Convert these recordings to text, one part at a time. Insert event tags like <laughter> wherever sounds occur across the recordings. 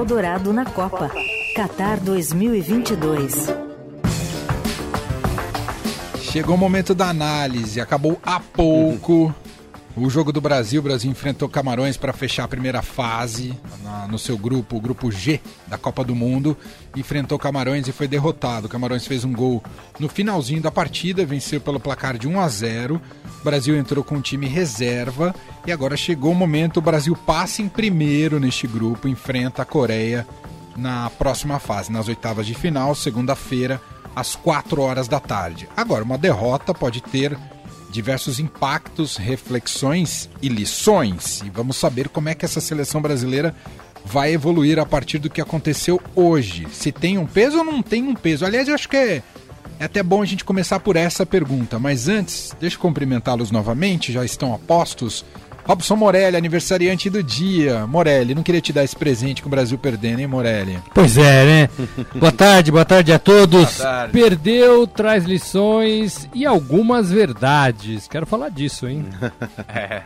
Eldorado na Copa. Qatar 2022. Chegou o momento da análise. Acabou há pouco o jogo do Brasil. O Brasil enfrentou Camarões para fechar a primeira fase na, no seu grupo, o grupo G da Copa do Mundo. Enfrentou Camarões e foi derrotado. Camarões fez um gol no finalzinho da partida, venceu pelo placar de 1 a 0. O Brasil entrou com um time reserva e agora chegou o momento. O Brasil passa em primeiro neste grupo, enfrenta a Coreia na próxima fase, nas oitavas de final, segunda-feira, às 4 horas da tarde. Agora, uma derrota pode ter diversos impactos, reflexões e lições. E vamos saber como é que essa seleção brasileira vai evoluir a partir do que aconteceu hoje. Se tem um peso ou não tem um peso. Aliás, eu acho que é, é até bom a gente começar por essa pergunta. Mas antes, deixa eu cumprimentá-los novamente, já estão a postos. Robson Morelli, aniversariante do dia. Morelli, não queria te dar esse presente com o Brasil perdendo, hein, Morelli? Pois é, né? <laughs> boa tarde, boa tarde a todos. Tarde. Perdeu, traz lições e algumas verdades. Quero falar disso, hein? <laughs> é.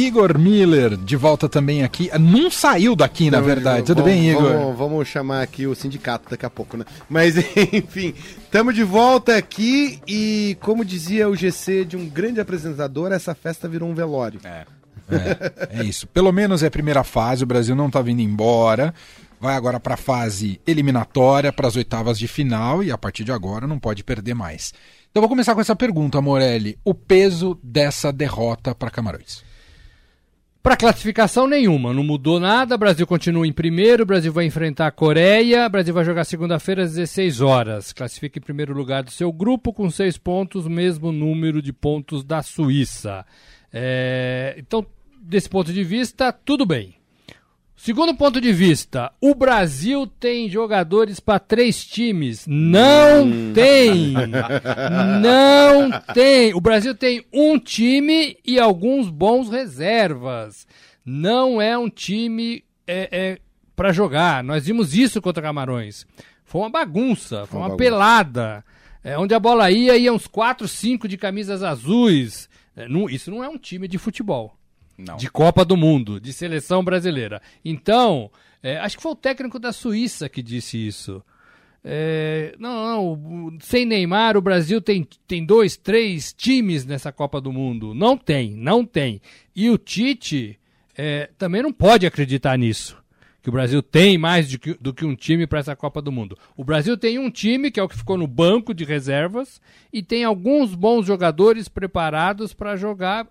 Igor Miller, de volta também aqui. Não saiu daqui, na verdade. Tudo vamos, bem, Igor? Vamos, vamos, chamar aqui o sindicato daqui a pouco, né? Mas, <laughs> enfim, estamos de volta aqui e, como dizia o GC de um grande apresentador, essa festa virou um velório. É. É, é isso. Pelo menos é a primeira fase, o Brasil não está vindo embora. Vai agora para a fase eliminatória, para as oitavas de final, e a partir de agora não pode perder mais. Então vou começar com essa pergunta, Morelli. O peso dessa derrota para Camarões? Para classificação nenhuma, não mudou nada. O Brasil continua em primeiro, o Brasil vai enfrentar a Coreia, o Brasil vai jogar segunda-feira às 16 horas. Classifica em primeiro lugar do seu grupo com seis pontos, mesmo número de pontos da Suíça. É, então desse ponto de vista, tudo bem. Segundo ponto de vista, o Brasil tem jogadores para três times? Não hum. tem! <laughs> Não tem! O Brasil tem um time e alguns bons reservas. Não é um time é, é para jogar. Nós vimos isso contra Camarões. Foi uma bagunça, foi uma, uma bagunça. pelada. É, onde a bola ia, ia uns 4, 5 de camisas azuis. É, não, isso não é um time de futebol. Não. de Copa do Mundo, de seleção brasileira. Então, é, acho que foi o técnico da Suíça que disse isso. É, não, não, sem Neymar o Brasil tem, tem dois, três times nessa Copa do Mundo. Não tem, não tem. E o Tite é, também não pode acreditar nisso. Que o Brasil tem mais que, do que um time para essa Copa do Mundo. O Brasil tem um time, que é o que ficou no banco de reservas, e tem alguns bons jogadores preparados para jogar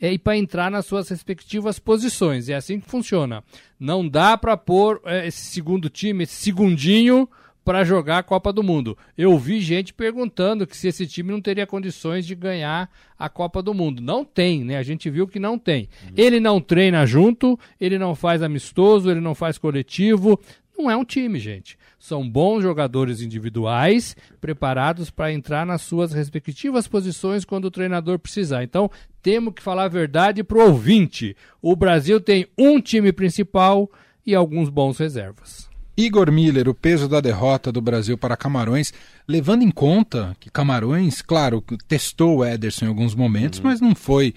é, e para entrar nas suas respectivas posições. É assim que funciona. Não dá para pôr é, esse segundo time, esse segundinho para jogar a Copa do Mundo. Eu vi gente perguntando que se esse time não teria condições de ganhar a Copa do Mundo. Não tem, né? A gente viu que não tem. Uhum. Ele não treina junto, ele não faz amistoso, ele não faz coletivo. Não é um time, gente. São bons jogadores individuais, preparados para entrar nas suas respectivas posições quando o treinador precisar. Então, temos que falar a verdade para o ouvinte. O Brasil tem um time principal e alguns bons reservas. Igor Miller, o peso da derrota do Brasil para Camarões, levando em conta que Camarões, claro, testou o Ederson em alguns momentos, uhum. mas não foi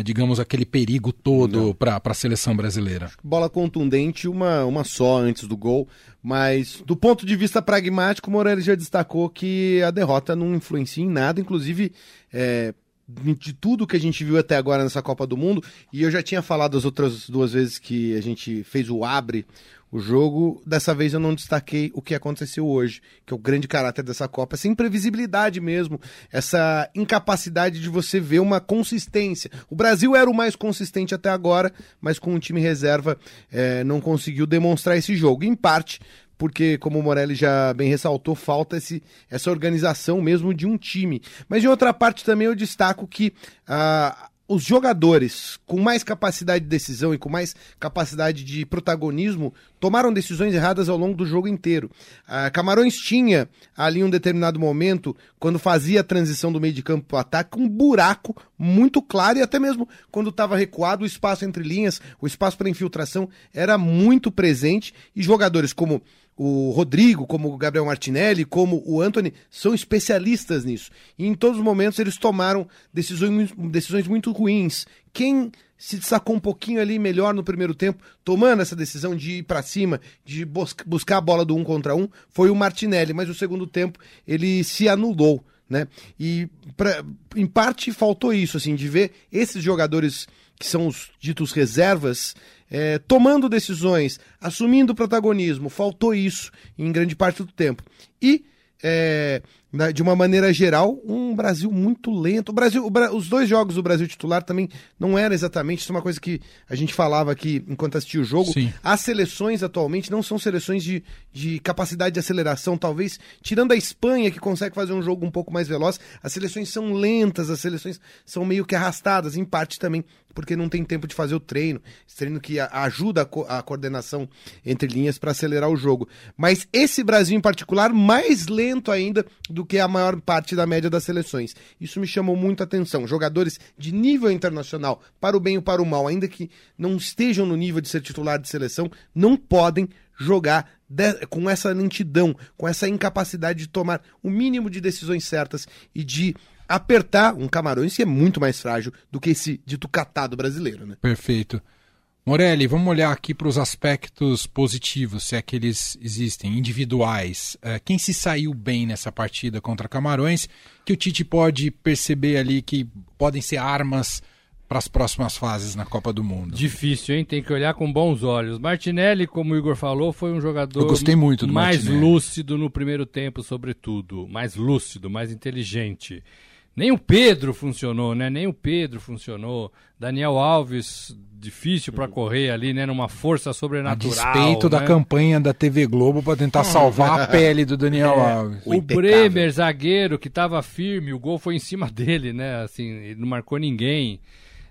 digamos, aquele perigo todo para a seleção brasileira. Bola contundente, uma, uma só antes do gol, mas do ponto de vista pragmático, o Morelli já destacou que a derrota não influencia em nada, inclusive é, de tudo que a gente viu até agora nessa Copa do Mundo, e eu já tinha falado as outras duas vezes que a gente fez o abre o jogo, dessa vez eu não destaquei o que aconteceu hoje, que é o grande caráter dessa Copa, essa imprevisibilidade mesmo, essa incapacidade de você ver uma consistência. O Brasil era o mais consistente até agora, mas com o time reserva é, não conseguiu demonstrar esse jogo. Em parte porque, como o Morelli já bem ressaltou, falta esse, essa organização mesmo de um time. Mas de outra parte também eu destaco que os jogadores com mais capacidade de decisão e com mais capacidade de protagonismo tomaram decisões erradas ao longo do jogo inteiro. Camarões tinha ali um determinado momento, quando fazia a transição do meio de campo para o ataque, um buraco muito claro e até mesmo quando estava recuado, o espaço entre linhas, o espaço para infiltração era muito presente e jogadores como o Rodrigo, como o Gabriel Martinelli, como o Anthony, são especialistas nisso. E em todos os momentos eles tomaram decisões, decisões muito ruins. Quem se destacou um pouquinho ali melhor no primeiro tempo, tomando essa decisão de ir para cima, de buscar a bola do um contra um, foi o Martinelli, mas no segundo tempo ele se anulou. Né? E pra, em parte faltou isso, assim, de ver esses jogadores que são os ditos reservas é, tomando decisões, assumindo protagonismo. Faltou isso em grande parte do tempo. E é, de uma maneira geral, um Brasil muito lento. O Brasil, o, os dois jogos do Brasil titular também não era exatamente, isso é uma coisa que a gente falava aqui enquanto assistia o jogo. Sim. As seleções atualmente não são seleções de, de capacidade de aceleração, talvez, tirando a Espanha, que consegue fazer um jogo um pouco mais veloz, as seleções são lentas, as seleções são meio que arrastadas, em parte também porque não tem tempo de fazer o treino, esse treino que ajuda a, co a coordenação entre linhas para acelerar o jogo. Mas esse Brasil em particular, mais lento ainda do do que a maior parte da média das seleções. Isso me chamou muita atenção. Jogadores de nível internacional, para o bem ou para o mal, ainda que não estejam no nível de ser titular de seleção, não podem jogar de, com essa lentidão, com essa incapacidade de tomar o mínimo de decisões certas e de apertar um Camarões que é muito mais frágil do que esse dito catado brasileiro, né? Perfeito. Morelli, vamos olhar aqui para os aspectos positivos, se é que eles existem, individuais. Uh, quem se saiu bem nessa partida contra Camarões, que o Tite pode perceber ali que podem ser armas para as próximas fases na Copa do Mundo? Difícil, hein? Tem que olhar com bons olhos. Martinelli, como o Igor falou, foi um jogador Eu gostei muito do mais Martinelli. lúcido no primeiro tempo, sobretudo. Mais lúcido, mais inteligente. Nem o Pedro funcionou, né? Nem o Pedro funcionou. Daniel Alves, difícil para correr ali, né? Numa força sobrenatural. A despeito né? da campanha da TV Globo para tentar salvar a pele do Daniel É, Alves. O, Bremer, zagueiro, que estava firme, o gol foi em cima dele, né? Assim, ele não marcou ninguém.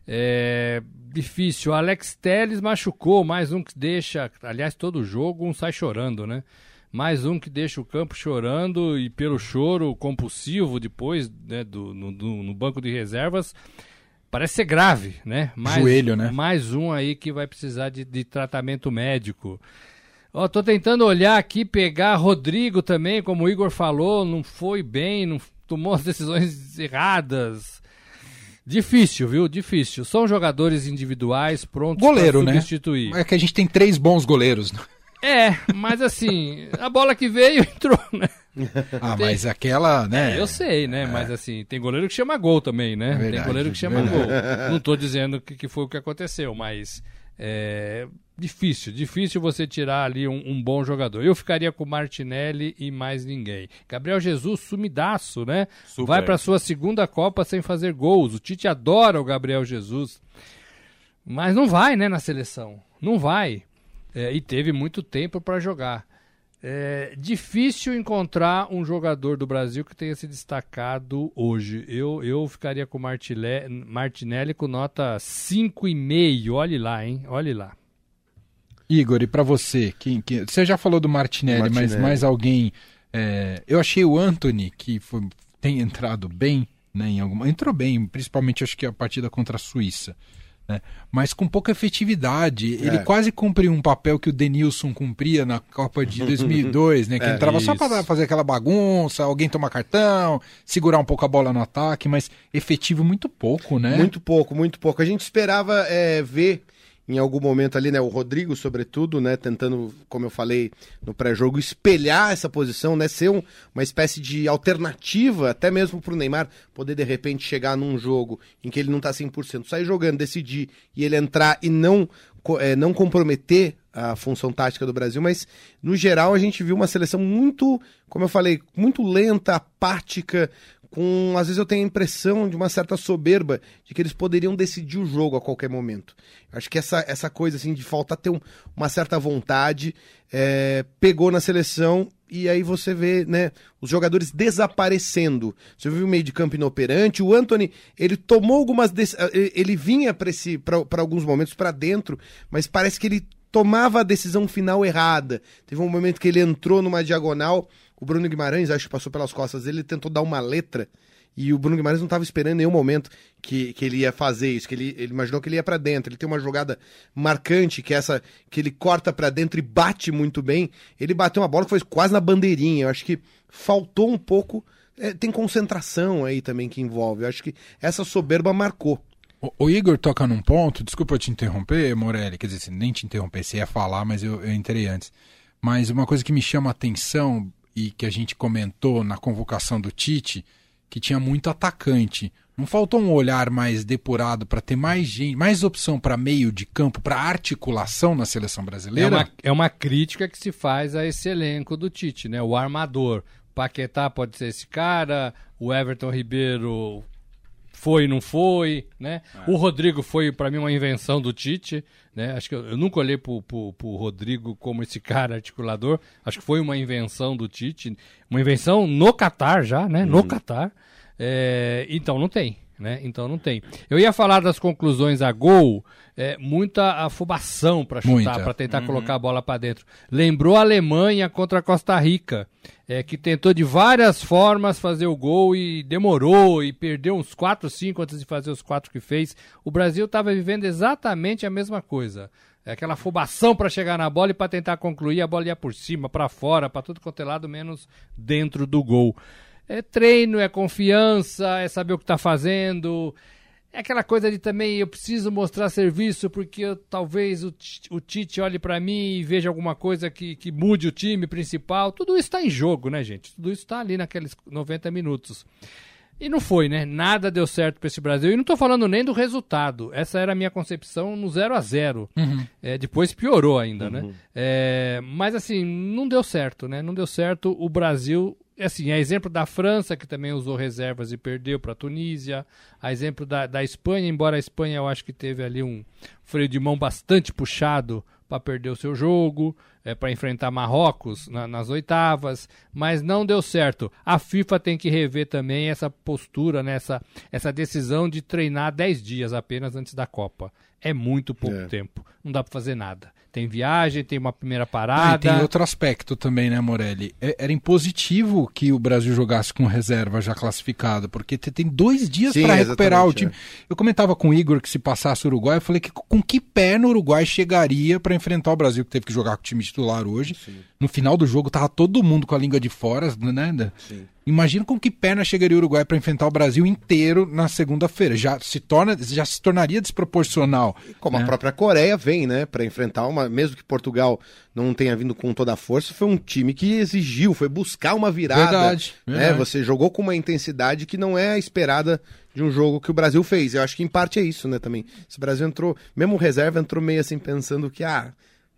É, difícil. O Alex Telles machucou, mais um que deixa. Aliás, todo jogo um sai chorando, né? Mais um que deixa o campo chorando e pelo choro compulsivo depois né, do, no, no, banco de reservas. Parece ser grave, né? Mais, Joelho, né? Mais um aí que vai precisar de, de tratamento médico. Ó, tô tentando olhar aqui, pegar Rodrigo também, como o Igor falou, não foi bem, não tomou as decisões erradas. Difícil, viu? Difícil. São jogadores individuais prontos Goleiro, para né? substituir. É que a gente tem três bons goleiros. É, mas assim, a bola que veio <laughs> entrou, né? Ah, tem... mas aquela, né? É, eu sei, né? É. Mas assim, tem goleiro que chama gol também, né? Verdade, tem goleiro que chama verdade. gol. Não tô dizendo que, que foi o que aconteceu, mas é difícil, difícil você tirar ali um, um, bom jogador. Eu ficaria com Martinelli e mais ninguém. Gabriel Jesus, sumidaço, né? Super. Vai para sua segunda Copa sem fazer gols. O Tite adora o Gabriel Jesus. Mas não vai, né, na seleção. Não vai é, e teve muito tempo para jogar. É difícil encontrar um jogador do Brasil que tenha se destacado hoje. Eu, eu ficaria com Martile, Martinelli com nota 5,5. Olhe lá, hein? Olhe lá. Igor, e para você? Quem, quem, você já falou do Martinelli, Martinelli. mas mais alguém. É, eu achei o Anthony, que foi, tem entrado bem, né, em alguma, entrou bem, principalmente acho que a partida contra a Suíça né? mas com pouca efetividade. É. Ele quase cumpriu um papel que o Denilson cumpria na Copa de <laughs> 2002, né? que é, entrava isso. só para fazer aquela bagunça, alguém tomar cartão, segurar um pouco a bola no ataque, mas efetivo muito pouco, né? Muito pouco, muito pouco. A gente esperava é, ver em algum momento ali, né, o Rodrigo, sobretudo, né, tentando, como eu falei no pré-jogo, espelhar essa posição, né, ser um, uma espécie de alternativa, até mesmo para o Neymar poder de repente chegar num jogo em que ele não está 100%, sair jogando, decidir e ele entrar e não, é, não comprometer a função tática do Brasil, mas no geral a gente viu uma seleção muito, como eu falei, muito lenta, apática, com às vezes eu tenho a impressão de uma certa soberba de que eles poderiam decidir o jogo a qualquer momento. Acho que essa, essa coisa assim de falta ter um, uma certa vontade é, pegou na seleção e aí você vê né, os jogadores desaparecendo. Você viu o meio de campo inoperante. O Anthony ele tomou algumas ele vinha para alguns momentos para dentro, mas parece que ele tomava a decisão final errada. Teve um momento que ele entrou numa diagonal o Bruno Guimarães, acho que passou pelas costas dele, tentou dar uma letra E o Bruno Guimarães não estava esperando em nenhum momento que, que ele ia fazer isso, que ele, ele imaginou que ele ia para dentro. Ele tem uma jogada marcante, que é essa que ele corta para dentro e bate muito bem. Ele bateu uma bola que foi quase na bandeirinha. Eu acho que faltou um pouco. É, tem concentração aí também que envolve. Eu acho que essa soberba marcou. O, o, Igor toca num ponto, desculpa eu te interromper, Morelli, quer dizer, nem te interromper, você ia falar, mas eu, eu entrei antes. Mas uma coisa que me chama a atenção e que a gente comentou na convocação do Tite, que tinha muito atacante. Não faltou um olhar mais depurado para ter mais gente, mais opção para meio de campo, para articulação na seleção brasileira? É uma, é uma crítica que se faz a esse elenco do Tite, né? O armador. Paquetá pode ser esse cara, o Everton Ribeiro foi não foi, né? É. O Rodrigo foi para mim uma invenção do Tite, né? Acho que eu, eu nunca olhei pro, pro, Rodrigo como esse cara articulador. Acho que foi uma invenção do Tite, uma invenção no Catar já, né? Uhum. No Catar. É, então não tem, né? Então não tem. Eu ia falar das conclusões a gol, é, muita afobação para chutar, para tentar uhum. colocar a bola para dentro. Lembrou a Alemanha contra a Costa Rica é, que tentou de várias formas fazer o gol e demorou e perdeu uns 4, 5 antes de fazer os quatro que fez. O Brasil estava vivendo exatamente a mesma coisa. É aquela afobação para chegar na bola e para tentar concluir, a bola ia por cima, para fora, para tudo quanto é lado, menos dentro do gol. É treino, é confiança, é saber o que está fazendo, é aquela coisa de também eu preciso mostrar serviço porque eu, talvez o, o Tite olhe para mim e veja alguma coisa que, que mude o time principal. Tudo isso está em jogo, né, gente? Tudo isso está ali naqueles 90 minutos. E não foi, né? Nada deu certo para esse Brasil. E não estou falando nem do resultado. Essa era a minha concepção no 0 a 0 uhum. é, Depois piorou ainda, né? uhum. né? É, mas assim, não deu certo, né? Não deu certo. O Brasil assim, a exemplo da França, que também usou reservas e perdeu para a Tunísia, a exemplo da, da Espanha, embora a Espanha eu acho que teve ali um freio de mão bastante puxado para perder o seu jogo, é, para enfrentar Marrocos na, nas oitavas, mas não deu certo. A FIFA tem que rever também essa postura, né, essa, essa decisão de treinar 10 dias apenas antes da Copa. É muito pouco é. tempo, não dá para fazer nada tem viagem, tem uma primeira parada. Ah, tem outro aspecto também, né, Morelli? É, era impositivo que o Brasil jogasse com reserva já classificado, porque tem dois dias para recuperar o time. É. Eu comentava com o Igor que se passasse o Uruguai, eu falei que com que pé no Uruguai chegaria para enfrentar o Brasil, que teve que jogar com o time titular hoje. Sim. No final do jogo tava todo mundo com a língua de fora, né? Sim. Imagina com que perna chegaria o Uruguai para enfrentar o Brasil inteiro na segunda-feira. Já se torna, já se tornaria desproporcional. Como né? a própria Coreia vem, né, para enfrentar uma, mesmo que Portugal não tenha vindo com toda a força, foi um time que exigiu, foi buscar uma virada. Verdade. Né? verdade. Você jogou com uma intensidade que não é a esperada de um jogo que o Brasil fez. Eu acho que em parte é isso, né, também. Se o Brasil entrou, mesmo reserva entrou meio assim pensando que ah,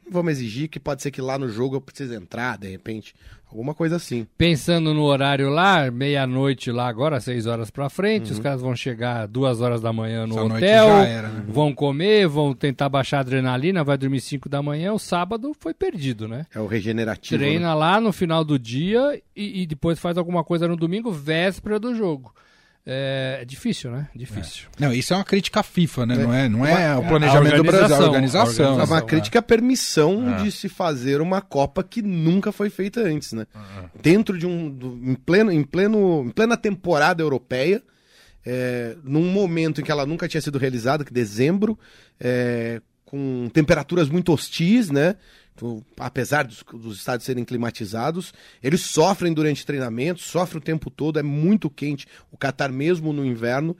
vamos exigir que pode ser que lá no jogo eu precise entrar, de repente. Alguma coisa assim. Pensando no horário lá, meia-noite lá agora, seis horas pra frente, uhum. os caras vão chegar duas horas da manhã no Essa hotel, era, né? vão comer, vão tentar baixar a adrenalina, vai dormir cinco da manhã, o sábado foi perdido, né? É o regenerativo. Treina né? lá no final do dia e, e depois faz alguma coisa no domingo, véspera do jogo. É, é, difícil, né? Difícil. É. Não, isso é uma crítica à FIFA, né? É. Não é, não é o planejamento do Brasil, é a organização. É uma crítica à permissão é. de se fazer uma Copa que nunca foi feita antes, né? Dentro de um. Do, em, pleno, em, pleno, em plena temporada europeia, é, num momento em que ela nunca tinha sido realizada, que dezembro, com temperaturas muito hostis, né? Então, apesar dos, dos estádios serem climatizados, eles sofrem durante treinamento, sofrem o tempo todo, é muito quente o Catar mesmo no inverno.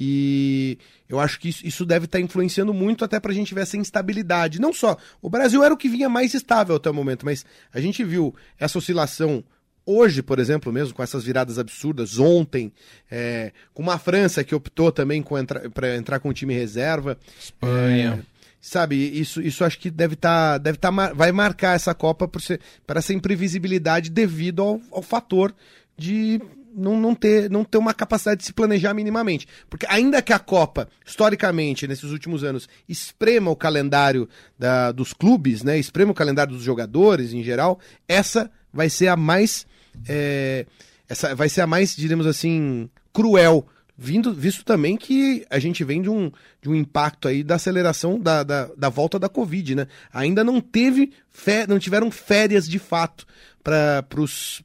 E eu acho que isso, isso deve estar influenciando muito até para a gente ver essa instabilidade. Não só, o Brasil era o que vinha mais estável até o momento, mas a gente viu essa oscilação hoje, por exemplo, mesmo com essas viradas absurdas, ontem, é, com uma França que optou também entra, para entrar com o time reserva. Espanha. É, sabe, isso, isso acho que deve estar, tá, deve tá, vai marcar essa Copa por ser, para essa imprevisibilidade devido ao, ao fator de não, não, ter, não ter uma capacidade de se planejar minimamente. Porque ainda que a Copa, historicamente, nesses últimos anos, esprema o calendário da, dos clubes, né, esprema o calendário dos jogadores em geral, essa vai ser a mais. É, essa vai ser a mais, diremos assim, cruel vindo, visto também que a gente vem de um, de um impacto aí da aceleração da, da, da volta da Covid, né? Ainda não teve, fé, não tiveram férias de fato para os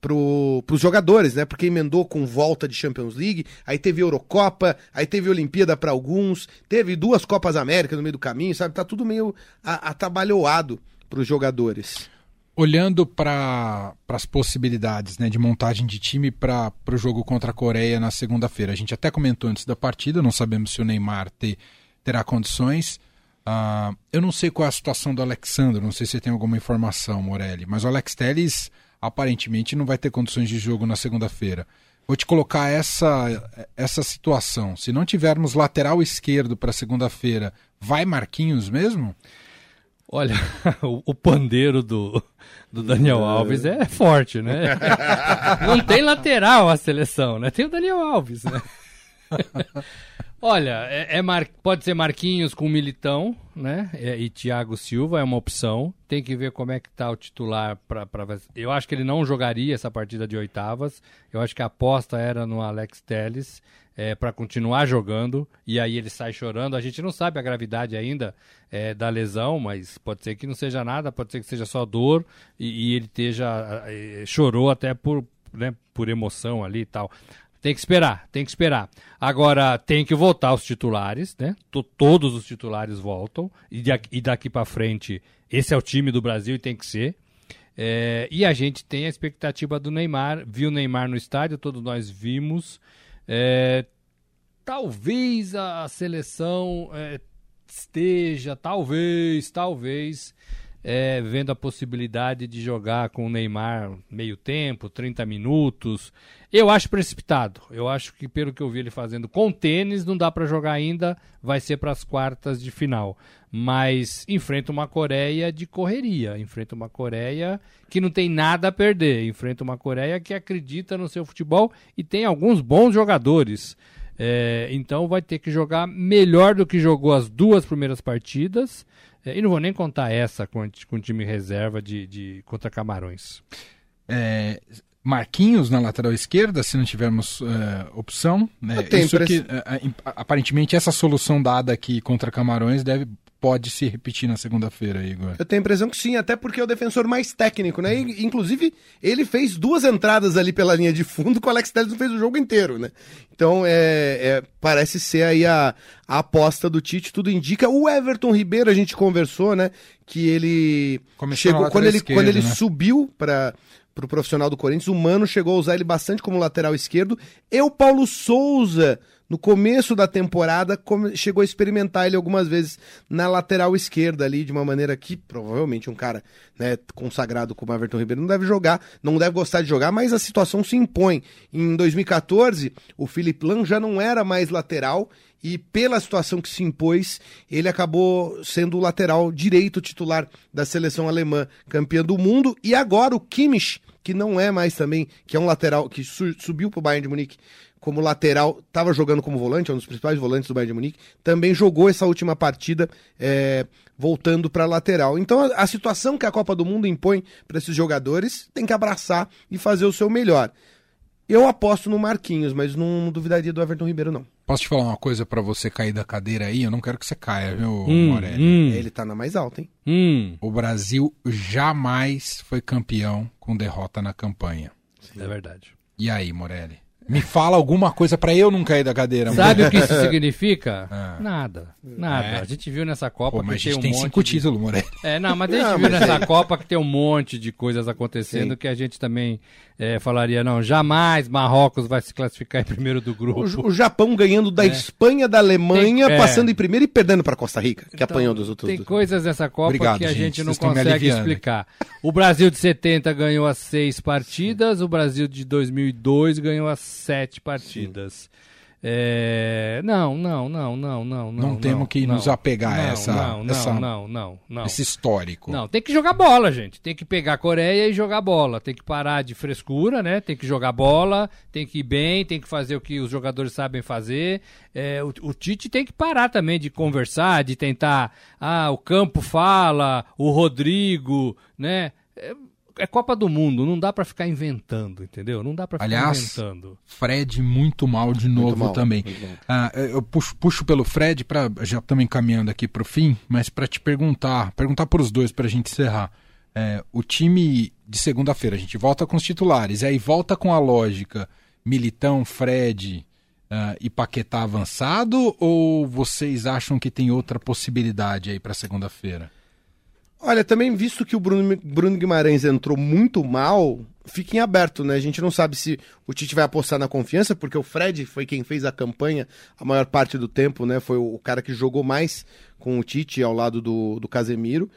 pro, pros jogadores, né? Porque emendou com volta de Champions League, aí teve Eurocopa, aí teve Olimpíada para alguns, teve duas Copas América no meio do caminho, sabe? Tá tudo meio atabalhoado pros jogadores. Olhando para as possibilidades né, de montagem de time para o jogo contra a Coreia na segunda-feira, a gente até comentou antes da partida, não sabemos se o Neymar ter, terá condições. Uh, eu não sei qual é a situação do Alexandre, não sei se tem alguma informação, Morelli, mas o Alex Telles aparentemente não vai ter condições de jogo na segunda-feira. Vou te colocar essa, essa situação. Se não tivermos lateral esquerdo para segunda-feira, vai Marquinhos mesmo? Olha, <laughs> o, pandeiro do, do Daniel Alves é forte, né? <laughs> Não tem lateral a seleção, né? Tem o Daniel Alves, né? <laughs> Olha, é, é Mar... pode ser Marquinhos com Militão, né? É, e Thiago Silva é uma opção. Tem que ver como é que tá o titular para. Pra... Eu acho que ele não jogaria essa partida de oitavas. Eu acho que a aposta era no Alex Telles é, para continuar jogando. E aí ele sai chorando. A gente não sabe a gravidade ainda é, da lesão, mas pode ser que não seja nada, pode ser que seja só dor e, e ele esteja é, chorou até por, né, por emoção ali e tal. Tem que esperar, tem que esperar. Agora, tem que voltar os titulares, né? T todos os titulares voltam. E, de, e daqui para frente, esse é o time do Brasil e tem que ser. É, e a gente tem a expectativa do Neymar. Viu o Neymar no estádio, todos nós vimos. É, talvez a seleção é, esteja, talvez, talvez, é, vendo a possibilidade de jogar com o Neymar meio tempo, 30 minutos. Eu acho precipitado. Eu acho que, pelo que eu vi ele fazendo com tênis, não dá para jogar ainda, vai ser para as quartas de final. Mas enfrenta uma Coreia de correria, enfrenta uma Coreia que não tem nada a perder, enfrenta uma Coreia que acredita no seu futebol e tem alguns bons jogadores. É, então vai ter que jogar melhor do que jogou as duas primeiras partidas é, e não vou nem contar essa com, com time reserva de, de contra Camarões. É, Marquinhos na lateral esquerda, se não tivermos é, opção. Né? Isso que, é, é, aparentemente, essa solução dada aqui contra Camarões deve pode se repetir na segunda-feira, Igor. Eu tenho a impressão que sim, até porque é o defensor mais técnico, né? E, inclusive, ele fez duas entradas ali pela linha de fundo, que o Alex Telles não fez o jogo inteiro, né? Então, é, é, parece ser aí a, a aposta do Tite, tudo indica. O Everton Ribeiro, a gente conversou, né? Que ele Começou chegou quando ele, quando ele né? subiu para pro profissional do Corinthians, o Mano chegou a usar ele bastante como lateral esquerdo. E o Paulo Souza no começo da temporada, chegou a experimentar ele algumas vezes na lateral esquerda ali, de uma maneira que provavelmente um cara né, consagrado como Everton Ribeiro não deve jogar, não deve gostar de jogar, mas a situação se impõe. Em 2014, o Felipe Lan já não era mais lateral e pela situação que se impôs, ele acabou sendo o lateral direito titular da seleção alemã, campeã do mundo, e agora o Kimmich, que não é mais também, que é um lateral que su subiu para o Bayern de Munique, como lateral, estava jogando como volante, é um dos principais volantes do Bayern de Munique, também jogou essa última partida é, voltando para lateral. Então a, a, situação que a Copa do Mundo impõe para esses jogadores tem que abraçar e fazer o seu melhor. Eu aposto no Marquinhos, mas não, não duvidaria do Everton Ribeiro, não. Posso te falar uma coisa para você cair da cadeira aí? Eu não quero que você caia, viu, hum, Morelli? Hum. Ele tá na mais alta, hein? Hum. O Brasil jamais foi campeão com derrota na campanha. Sim. É verdade. E aí, Morelli? Me fala alguma coisa para eu não cair da cadeira. Sabe o que isso <laughs> significa? Ah. Nada. Nada. É. A gente viu nessa Copa Pô, mas que a gente tem, um tem cinco de... títulos, Moreira. É, não, mas a gente não, viu nessa é... Copa que tem um monte de coisas acontecendo Sim. que a gente também é, falaria, não, jamais Marrocos vai se classificar em primeiro do grupo. O, o Japão ganhando da é. Espanha, da Alemanha, tem, é. passando em primeiro e perdendo para Costa Rica, que então, apanhou dos outros. Tem coisas nessa Copa Obrigado, que a gente, gente não consegue explicar. O Brasil de 70 ganhou as seis partidas, o Brasil de 2002 ganhou as sete partidas. Sim. É... Não, não, não, não, não, não. Não temos que não, nos apegar não, a essa, não, não, essa, não, não, não, esse histórico. Não, tem que jogar bola, gente. Tem que pegar a Coreia e jogar bola. Tem que parar de frescura, né? Tem que jogar bola, tem que ir bem, tem que fazer o que os jogadores sabem fazer. É, o, o Tite tem que parar também de conversar, de tentar. Ah, o campo fala, o Rodrigo, né? É, é Copa do Mundo, não dá para ficar inventando, entendeu? Não dá para ficar Aliás, inventando. Fred muito mal de novo mal, também. Ah, eu puxo, puxo pelo Fred para já também caminhando aqui para o fim, mas para te perguntar, perguntar para os dois para a gente encerrar. é, o time de segunda-feira, a gente volta com os titulares, aí volta com a lógica Militão, Fred uh, e Paquetá avançado, ou vocês acham que tem outra possibilidade aí para segunda-feira? Olha, também visto que o Bruno, Bruno Guimarães entrou muito mal, fica em aberto, né? A gente não sabe se o Tite vai apostar na confiança, porque o Fred foi quem fez a campanha a maior parte do tempo, né? Foi o cara que jogou mais com o Tite ao lado do, do Casemiro.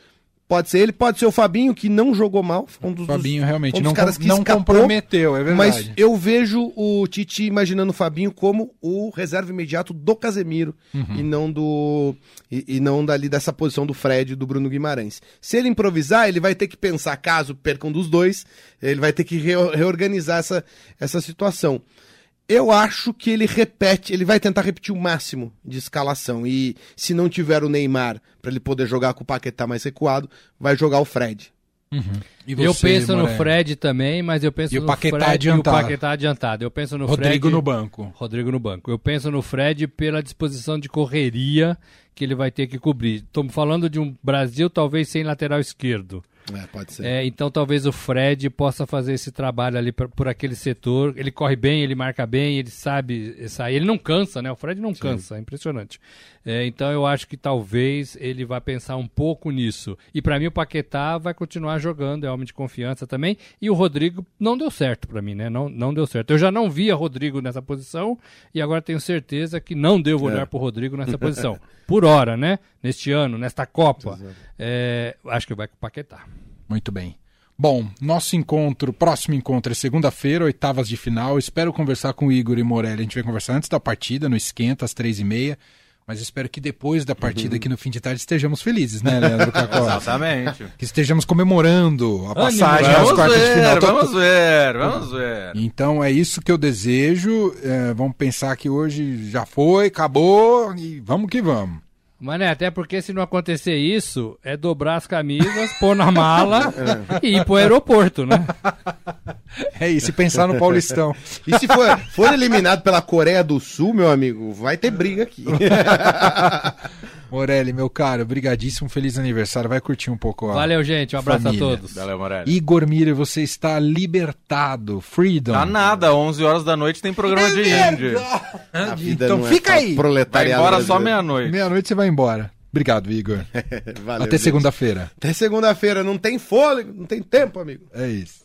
Pode ser ele, pode ser o Fabinho, que não jogou mal. Um dos, Fabinho realmente um não, caras que não escapou, comprometeu, é verdade. Mas eu vejo o Tite imaginando o Fabinho como o reserva imediato do Casemiro uhum. e não do e, e, não dali dessa posição do Fred e do Bruno Guimarães. Se ele improvisar, ele vai ter que pensar, caso percam dos dois, ele vai ter que re reorganizar essa, essa situação. Eu acho que ele repete, ele vai tentar repetir o máximo de escalação. E se não tiver o Neymar para ele poder jogar com o Paquetá mais recuado, vai jogar o Fred. Uhum. Você, eu penso Moreno? no Fred também, mas eu penso e no o Paquetá Fred adiantado. e o Paquetá adiantado. Eu penso no Rodrigo Fred, no banco. Rodrigo no banco. Eu penso no Fred pela disposição de correria que ele vai ter que cobrir. Estamos falando de um Brasil talvez sem lateral esquerdo. É, pode ser. É, então talvez o Fred possa fazer esse trabalho ali por, por, aquele setor. Ele corre bem, ele marca bem, ele sabe sair. Ele não cansa, né? O Fred não Sim. cansa, é impressionante. É, então eu acho que talvez ele vá pensar um pouco nisso. E para mim o Paquetá vai continuar jogando, é homem de confiança também. E o Rodrigo não deu certo para mim, né? Não, não deu certo. Eu já não via Rodrigo nessa posição e agora tenho certeza que não devo olhar é. para o Rodrigo nessa <laughs> posição. Por hora, né? Neste ano, nesta Copa. É, acho que vai com o Paquetá. Muito bem. Bom, nosso encontro, próximo encontro é segunda-feira, oitavas de final. Espero conversar com o Igor e Morelli. A gente vai conversar antes da partida, no Esquenta, às três e meia. Mas espero que depois da partida uhum. aqui no fim de tarde estejamos felizes, né, Leandro <laughs> Cacó? Exatamente. Que estejamos comemorando a passagem às quartas ver, de final. Vamos ver, vamos ver. Então é isso que eu desejo. É, vamos pensar que hoje já foi, acabou e vamos que vamos. Mas né, até porque se não acontecer isso, é dobrar as camisas, pôr na mala <laughs> é. e ir pro aeroporto, né? É isso, e pensar no Paulistão. E se for, for eliminado pela Coreia do Sul, meu amigo, vai ter briga aqui. <laughs> Morelli, meu caro, brigadíssimo, feliz aniversário. Vai curtir um pouco a Valeu, gente. Um abraço família. a todos. Valeu, Morelli. Igor Miller, você está libertado. Freedom. Tá nada, 11 horas da noite tem programa de Índia. Então fica é aí. Vai embora só meia-noite. Meia-noite você vai embora. Obrigado, Igor. <laughs> Valeu, Até segunda-feira. Até segunda-feira. Não tem fôlego, não tem tempo, amigo. É isso.